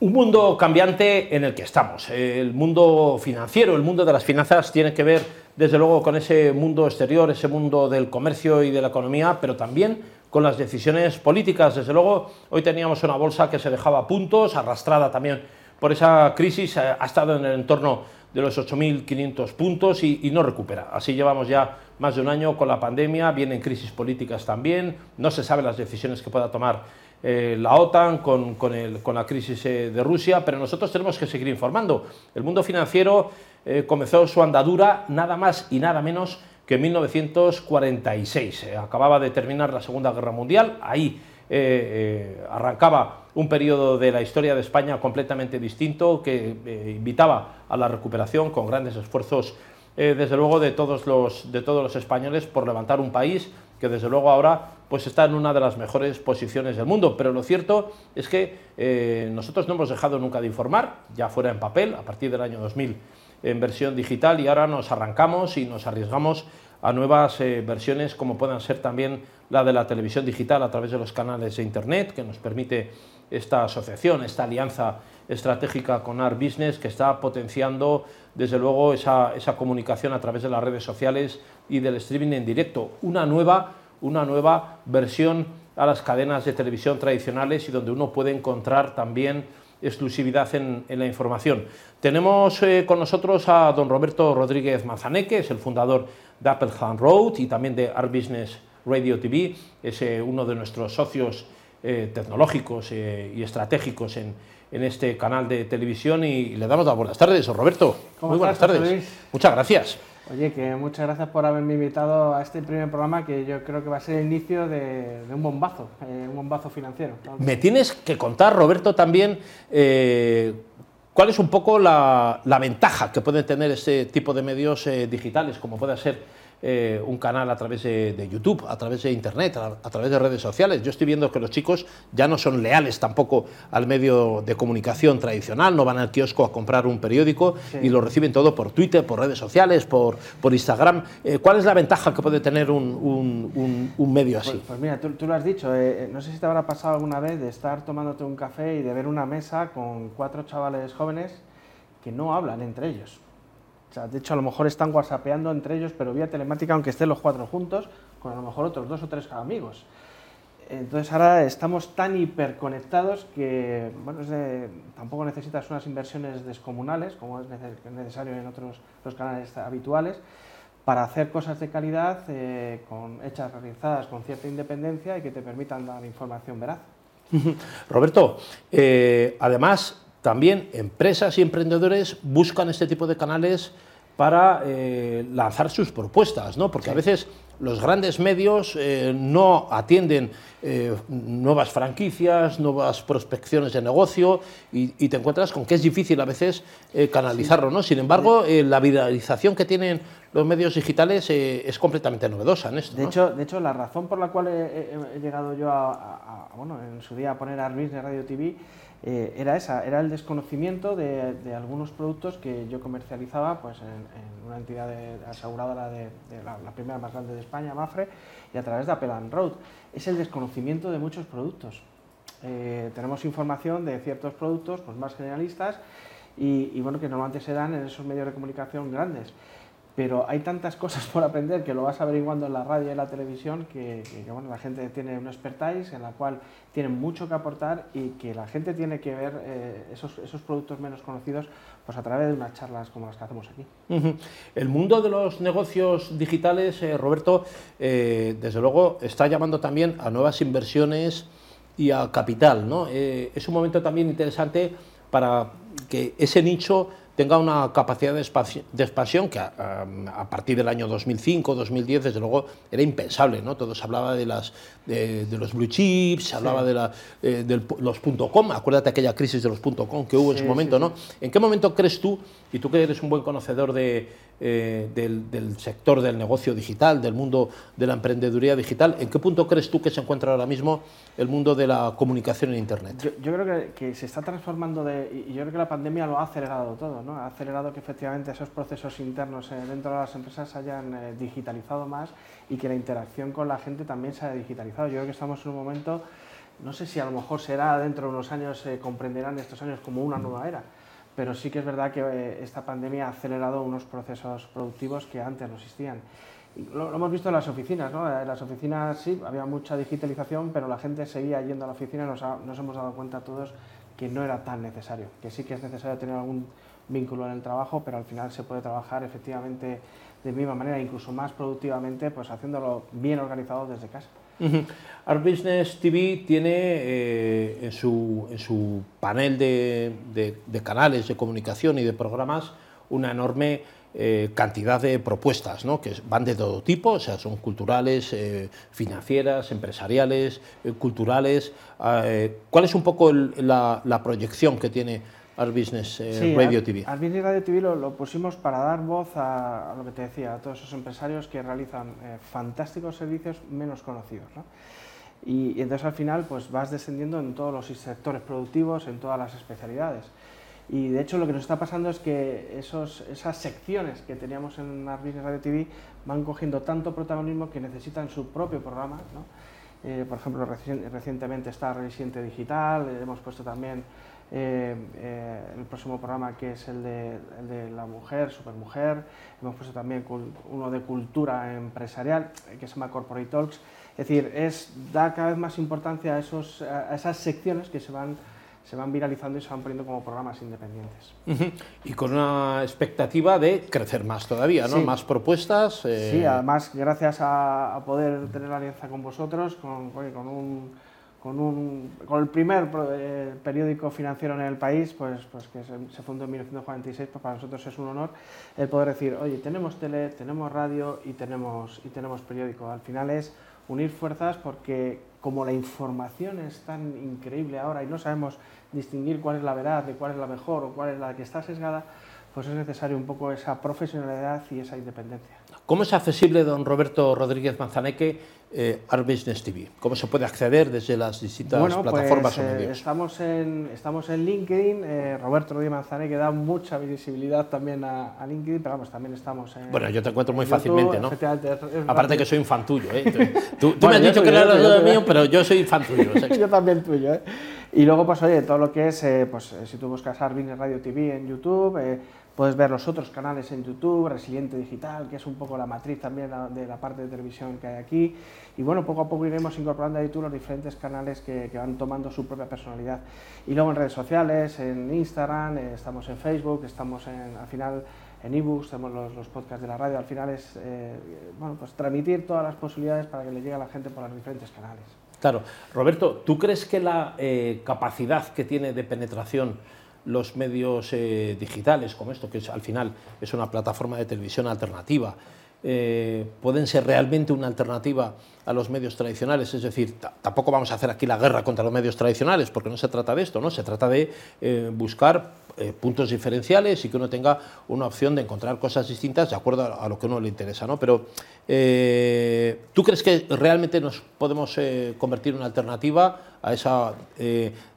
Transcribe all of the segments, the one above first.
Un mundo cambiante en el que estamos. El mundo financiero, el mundo de las finanzas tiene que ver desde luego con ese mundo exterior, ese mundo del comercio y de la economía, pero también con las decisiones políticas. Desde luego, hoy teníamos una bolsa que se dejaba puntos, arrastrada también por esa crisis, eh, ha estado en el entorno de los 8.500 puntos y, no recupera. Así llevamos ya más de un año con la pandemia, vienen crisis políticas también, no se saben las decisiones que pueda tomar eh, la OTAN con, la crisis eh, de Rusia, pero nosotros tenemos que seguir informando. El mundo financiero eh, comenzó su andadura nada más y nada menos que en 1946. acababa de terminar la Segunda Guerra Mundial, ahí arrancaba un periodo de la historia de España completamente distinto que invitaba a la recuperación con grandes esfuerzos, desde luego, de todos, los, de todos los españoles por levantar un país que desde luego ahora pues está en una de las mejores posiciones del mundo. Pero lo cierto es que eh, nosotros no hemos dejado nunca de informar, ya fuera en papel, a partir del año 2000 en versión digital, y ahora nos arrancamos y nos arriesgamos a nuevas eh, versiones como puedan ser también la de la televisión digital a través de los canales de Internet, que nos permite esta asociación, esta alianza estratégica con Art Business, que está potenciando desde luego esa, esa comunicación a través de las redes sociales y del streaming en directo. Una nueva una nueva versión a las cadenas de televisión tradicionales y donde uno puede encontrar también exclusividad en, la información. Tenemos eh, con nosotros a don Roberto Rodríguez Mazaneque, es el fundador de Apple Hand Road y también de Art Business Radio TV, es eh, uno de nuestros socios eh, tecnológicos y estratégicos en, este canal de televisión y, le damos las buenas tardes, Roberto. Muy buenas tardes. Muchas gracias. Oye, que muchas gracias por haberme invitado a este primer programa que yo creo que va a ser el inicio de, un bombazo, eh, un bombazo financiero. Me tienes que contar, Roberto, también eh, cuál es un poco la, ventaja que pueden tener este tipo de medios eh, digitales, como puede ser eh, un canal a través de, YouTube, a través de Internet, a, través de redes sociales. Yo estoy viendo que los chicos ya no son leales tampoco al medio de comunicación tradicional, no van al kiosco a comprar un periódico y lo reciben todo por Twitter, por redes sociales, por, por Instagram. Eh, ¿Cuál es la ventaja que puede tener un, un, medio así? Pues, pues mira, tú, tú, lo has dicho, eh, no sé si te habrá pasado alguna vez de estar tomándote un café y de ver una mesa con cuatro chavales jóvenes que no hablan entre ellos de hecho, a lo mejor están whatsappeando entre ellos, pero vía telemática, aunque estén los cuatro juntos, con a lo mejor otros dos o tres amigos. Entonces ahora estamos tan hiperconectados que bueno, tampoco necesitas unas inversiones descomunales, como es necesario en otros los canales habituales, para hacer cosas de calidad eh, con, hechas, realizadas con cierta independencia y que te permitan dar información veraz. Roberto, eh, además también empresas y emprendedores buscan este tipo de canales para eh, lanzar sus propuestas, ¿no? porque a veces los grandes medios eh, no atienden eh, nuevas franquicias, nuevas prospecciones de negocio y, te encuentras con que es difícil a veces canalizarlo. ¿no? Sin embargo, la viralización que tienen los medios digitales es completamente novedosa en esto. De, hecho, de hecho, la razón por la cual he, llegado yo a, bueno, en su día a poner Arbis de Radio TV eh, era esa, era el desconocimiento de, algunos productos que yo comercializaba pues, en, una entidad aseguradora de, la, primera más grande de España, Mafre, y a través de Apple Road. Es el desconocimiento de muchos productos. Eh, tenemos información de ciertos productos pues, más generalistas y, y, bueno, que normalmente se dan en esos medios de comunicación grandes pero hay tantas cosas por aprender que lo vas averiguando en la radio y en la televisión que, bueno, la gente tiene un expertise en la cual tiene mucho que aportar y que la gente tiene que ver eh, esos, esos, productos menos conocidos pues a través de unas charlas como las que hacemos aquí. El mundo de los negocios digitales, eh, Roberto, eh, desde luego está llamando también a nuevas inversiones y a capital. ¿no? es un momento también interesante para que ese nicho tenga una capacidad de, expansión que a, partir del año 2005, 2010, desde luego, era impensable. ¿no? Todo se hablaba de, las, de, los blue chips, se hablaba de, la, eh, los .com, acuérdate aquella crisis de los .com que hubo en su momento. ¿no? ¿En qué momento crees tú, y tú que eres un buen conocedor de, eh, del, sector del negocio digital, del mundo de la emprendeduría digital. ¿En qué punto crees tú que se encuentra ahora mismo el mundo de la comunicación en Internet? Yo, creo que, se está transformando de, y yo creo que la pandemia lo ha acelerado todo, ¿no? ha acelerado que efectivamente esos procesos internos eh, dentro de las empresas se hayan eh, digitalizado más y que la interacción con la gente también se haya digitalizado. Yo creo que estamos en un momento no sé si a lo mejor será dentro de unos años, se comprenderán estos años como una nueva era, pero sí que es verdad que eh, esta pandemia ha acelerado unos procesos productivos que antes no existían. lo, hemos visto en las oficinas, ¿no? En las oficinas sí, había mucha digitalización, pero la gente seguía yendo a la oficina y nos, nos hemos dado cuenta todos que no era tan necesario, que sí que es necesario tener algún vínculo en el trabajo, pero al final se puede trabajar efectivamente de misma manera, incluso más productivamente, pues haciéndolo bien organizado desde casa. Art Business TV tiene eh, en, su, en, su, panel de, de, canales de comunicación y de programas una enorme eh, cantidad de propuestas, ¿no? que van de todo tipo, o sea, son culturales, eh, financieras, empresariales, culturales. Ah, ¿Cuál es un poco la, la proyección que tiene Art Business eh, Radio TV. Art Business Radio TV lo, pusimos para dar voz a, lo que te decía, a todos esos empresarios que realizan eh, fantásticos servicios menos conocidos. Y, entonces al final pues vas descendiendo en todos los sectores productivos, en todas las especialidades. Y de hecho lo que nos está pasando es que esos, esas secciones que teníamos en Art Business Radio TV van cogiendo tanto protagonismo que necesitan su propio programa. Eh, por ejemplo, recientemente está Residente Digital, hemos puesto también eh, eh, el próximo programa que es el de, la mujer, supermujer, hemos puesto también uno de cultura empresarial que se llama Corporate Talks, es decir, es dar cada vez más importancia a, esos, a esas secciones que se van se van viralizando y se van poniendo como programas independientes. Y con una expectativa de crecer más todavía, ¿no? Más propuestas. Eh, sí, además, gracias a, poder tener la alianza con vosotros, con, con un con, un, con el primer eh, periódico financiero en el país, pues, pues que se, fundó en 1946, pues para nosotros es un honor el poder decir, oye, tenemos tele, tenemos radio y tenemos, y tenemos periódico. Al final es unir fuerzas porque como la información es tan increíble ahora y no sabemos distinguir cuál es la verdad, de cuál es la mejor o cuál es la que está sesgada, pues es necesario un poco esa profesionalidad y esa independencia. ¿Cómo es accesible, don Roberto Rodríguez Manzaneque, eh, Art Business TV? ¿Cómo se puede acceder desde las distintas plataformas pues, o medios? Eh, estamos, en, estamos en LinkedIn, eh, Roberto Rodríguez Manzaneque da mucha visibilidad también a, LinkedIn, pero vamos, también estamos en... Bueno, yo te encuentro muy fácilmente, ¿no? Aparte que soy fan tuyo, ¿eh? Tú, me has dicho que eras mío, pero yo soy fan tuyo. yo también tuyo, ¿eh? Y luego, pues oye, todo lo que es, eh, pues si tú buscas Art Business Radio TV en YouTube, Puedes ver los otros canales en YouTube, Resiliente Digital, que es un poco la matriz también de la parte de televisión que hay aquí. Y bueno, poco a poco iremos incorporando a YouTube los diferentes canales que, van tomando su propia personalidad. Y luego en redes sociales, en Instagram, eh, estamos en Facebook, estamos en, al final en ebooks, tenemos los, podcasts de la radio. Al final es eh, bueno, pues transmitir todas las posibilidades para que le llegue a la gente por los diferentes canales. Claro. Roberto, ¿tú crees que la eh, capacidad que tiene de penetración los medios eh, digitales, como esto, que es, al final es una plataforma de televisión alternativa, eh, pueden ser realmente una alternativa a los medios tradicionales. Es decir, tampoco vamos a hacer aquí la guerra contra los medios tradicionales, porque no se trata de esto, ¿no? Se trata de eh, buscar puntos diferenciales y que uno tenga una opción de encontrar cosas distintas de acuerdo a, lo que a uno le interesa, ¿no? Pero, ¿tú crees que realmente nos podemos convertir en una alternativa a esa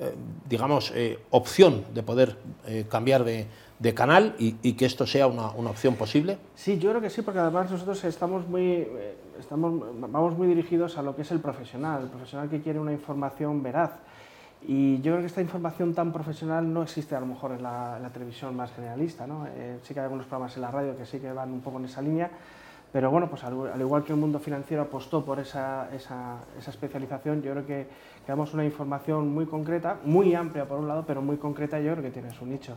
eh, digamos, eh, opción de poder eh, cambiar de, canal y, que esto sea una, opción posible? Sí, yo creo que sí, porque además nosotros estamos muy, estamos, vamos muy dirigidos a lo que es el profesional, el profesional que quiere una información veraz. Y yo creo que esta información tan profesional no existe a lo mejor en la, televisión más generalista. ¿no? sí que hay algunos programas en la radio que sí que van un poco en esa línea, pero bueno, pues al, igual que el mundo financiero apostó por esa, esa, esa especialización, yo creo que, que, damos una información muy concreta, muy amplia por un lado, pero muy concreta yo creo que tiene su nicho.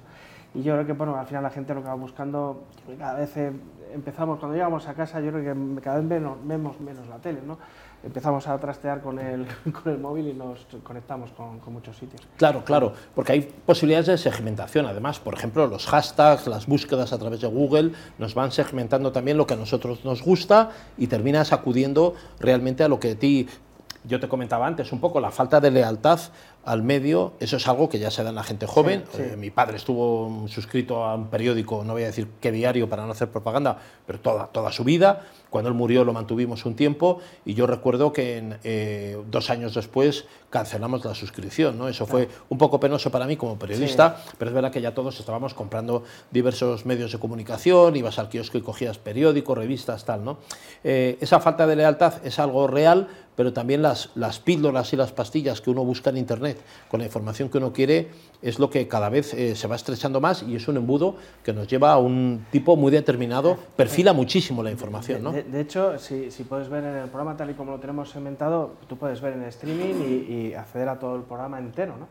Y yo creo que bueno, al final la gente lo que va buscando, cada vez eh, empezamos, cuando llegamos a casa, yo creo que cada vez vemos menos la tele, ¿no? empezamos a trastear con el, con el móvil y nos conectamos con, con, muchos sitios. Claro, claro, porque hay posibilidades de segmentación. Además, por ejemplo, los hashtags, las búsquedas a través de Google nos van segmentando también lo que a nosotros nos gusta y terminas acudiendo realmente a lo que a ti yo te comentaba antes, un poco la falta de lealtad al medio, eso es algo que ya se da en la gente joven. Eh, mi padre estuvo suscrito a un periódico, no voy a decir qué diario para no hacer propaganda, pero toda, toda su vida. Cuando él murió lo mantuvimos un tiempo y yo recuerdo que eh, dos años después cancelamos la suscripción. ¿no? Eso fue un poco penoso para mí como periodista, pero es verdad que ya todos estábamos comprando diversos medios de comunicación, ibas al kiosco y cogías periódicos, revistas, tal. ¿no? Eh, esa falta de lealtad es algo real, pero también las, las píldoras y las pastillas que uno busca en Internet con la información que uno quiere es lo que cada vez eh, se va estrechando más y es un embudo que nos lleva a un tipo muy determinado, perfila muchísimo la información. ¿no? De, hecho, si, si, puedes ver en el programa tal y como lo tenemos segmentado, tú puedes ver en streaming y, acceder a todo el programa entero. ¿no?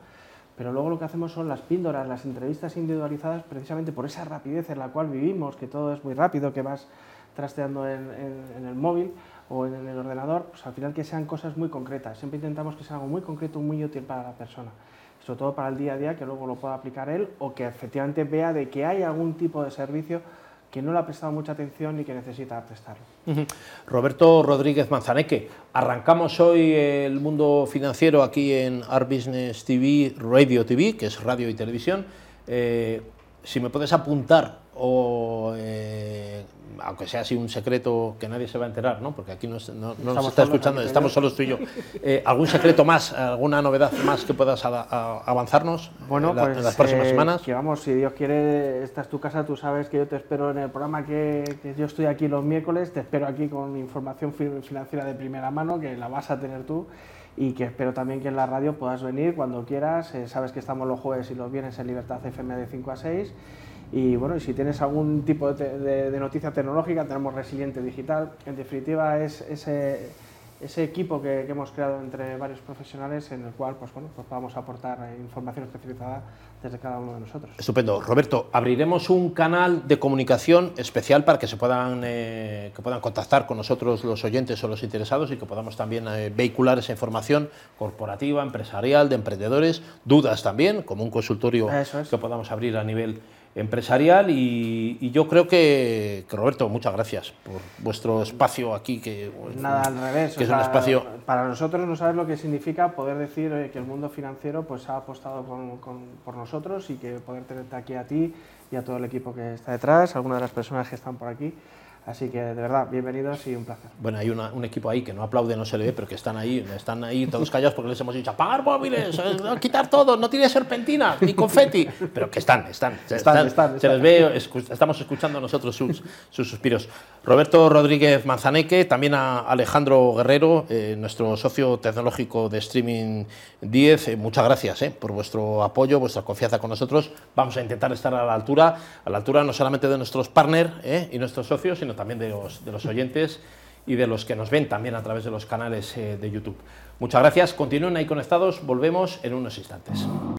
Pero luego lo que hacemos son las píldoras, las entrevistas individualizadas precisamente por esa rapidez en la cual vivimos, que todo es muy rápido, que vas trasteando en, el móvil o en el ordenador, pues al final que sean cosas muy concretas. Siempre intentamos que sea algo muy concreto, muy útil para la persona, sobre todo para el día a día, que luego lo pueda aplicar él o que efectivamente vea de que hay algún tipo de servicio que no le ha prestado mucha atención y que necesita prestarlo. Roberto Rodríguez Manzaneque, arrancamos hoy el mundo financiero aquí en Art Business TV, Radio TV, que es radio y televisión. Eh, si me puedes apuntar o eh, aunque sea así un secreto que nadie se va a enterar, ¿no? porque aquí no, nos está escuchando, estamos solos tú y yo. Eh, ¿Algún secreto más, alguna novedad más que puedas avanzarnos bueno, en, pues, las próximas eh, semanas? Que vamos, si Dios quiere, esta es tu casa, tú sabes que yo te espero en el programa, que, que yo estoy aquí los miércoles, te espero aquí con información financiera de primera mano, que la vas a tener tú y que espero también que en la radio puedas venir cuando quieras. Eh, sabes que estamos los jueves y los viernes en Libertad FM de 5 a 6 y bueno, si tienes algún tipo de, noticia tecnológica, tenemos Resiliente Digital. En definitiva, es ese, ese equipo que, hemos creado entre varios profesionales en el cual pues, bueno, pues podamos aportar información especializada desde cada uno de nosotros. Estupendo. Roberto, abriremos un canal de comunicación especial para que se puedan, eh, que puedan contactar con nosotros los oyentes o los interesados y que podamos también eh, vehicular esa información corporativa, empresarial, de emprendedores, dudas también, como un consultorio que podamos abrir a nivel empresarial y, yo creo que, Roberto, muchas gracias por vuestro espacio aquí. Que, Nada, al revés. es un espacio... Para nosotros no sabes lo que significa poder decir que el mundo financiero pues, ha apostado por nosotros y que poder tenerte aquí a ti y a todo el equipo que está detrás, algunas de las personas que están por aquí. Así que de verdad, bienvenidos y un placer. Bueno, hay un equipo ahí que no aplaude, no se le ve, pero que están ahí, están ahí todos callados porque les hemos dicho apagar móviles, eh, quitar todo, no tiene serpentina ni confeti, pero que están, están, están, están, se les ve, estamos escuchando nosotros sus, sus, suspiros. Roberto Rodríguez Manzaneque, también a Alejandro Guerrero, eh, nuestro socio tecnológico de Streaming 10, eh, muchas gracias por vuestro apoyo, vuestra confianza con nosotros. Vamos a intentar estar a la altura, a la altura no solamente de nuestros partners y nuestros socios, sino también de los, de los oyentes y de los que nos ven también a través de los canales eh, de YouTube. Muchas gracias, continúen ahí conectados, volvemos en unos instantes.